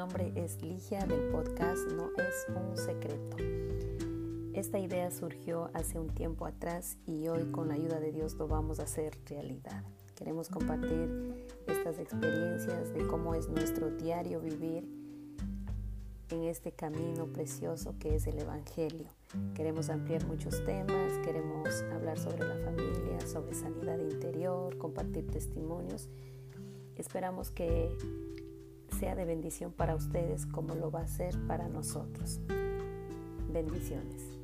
nombre es Ligia del podcast No es un secreto. Esta idea surgió hace un tiempo atrás y hoy con la ayuda de Dios lo vamos a hacer realidad. Queremos compartir estas experiencias de cómo es nuestro diario vivir en este camino precioso que es el Evangelio. Queremos ampliar muchos temas, queremos hablar sobre la familia, sobre sanidad interior, compartir testimonios. Esperamos que sea de bendición para ustedes como lo va a ser para nosotros. Bendiciones.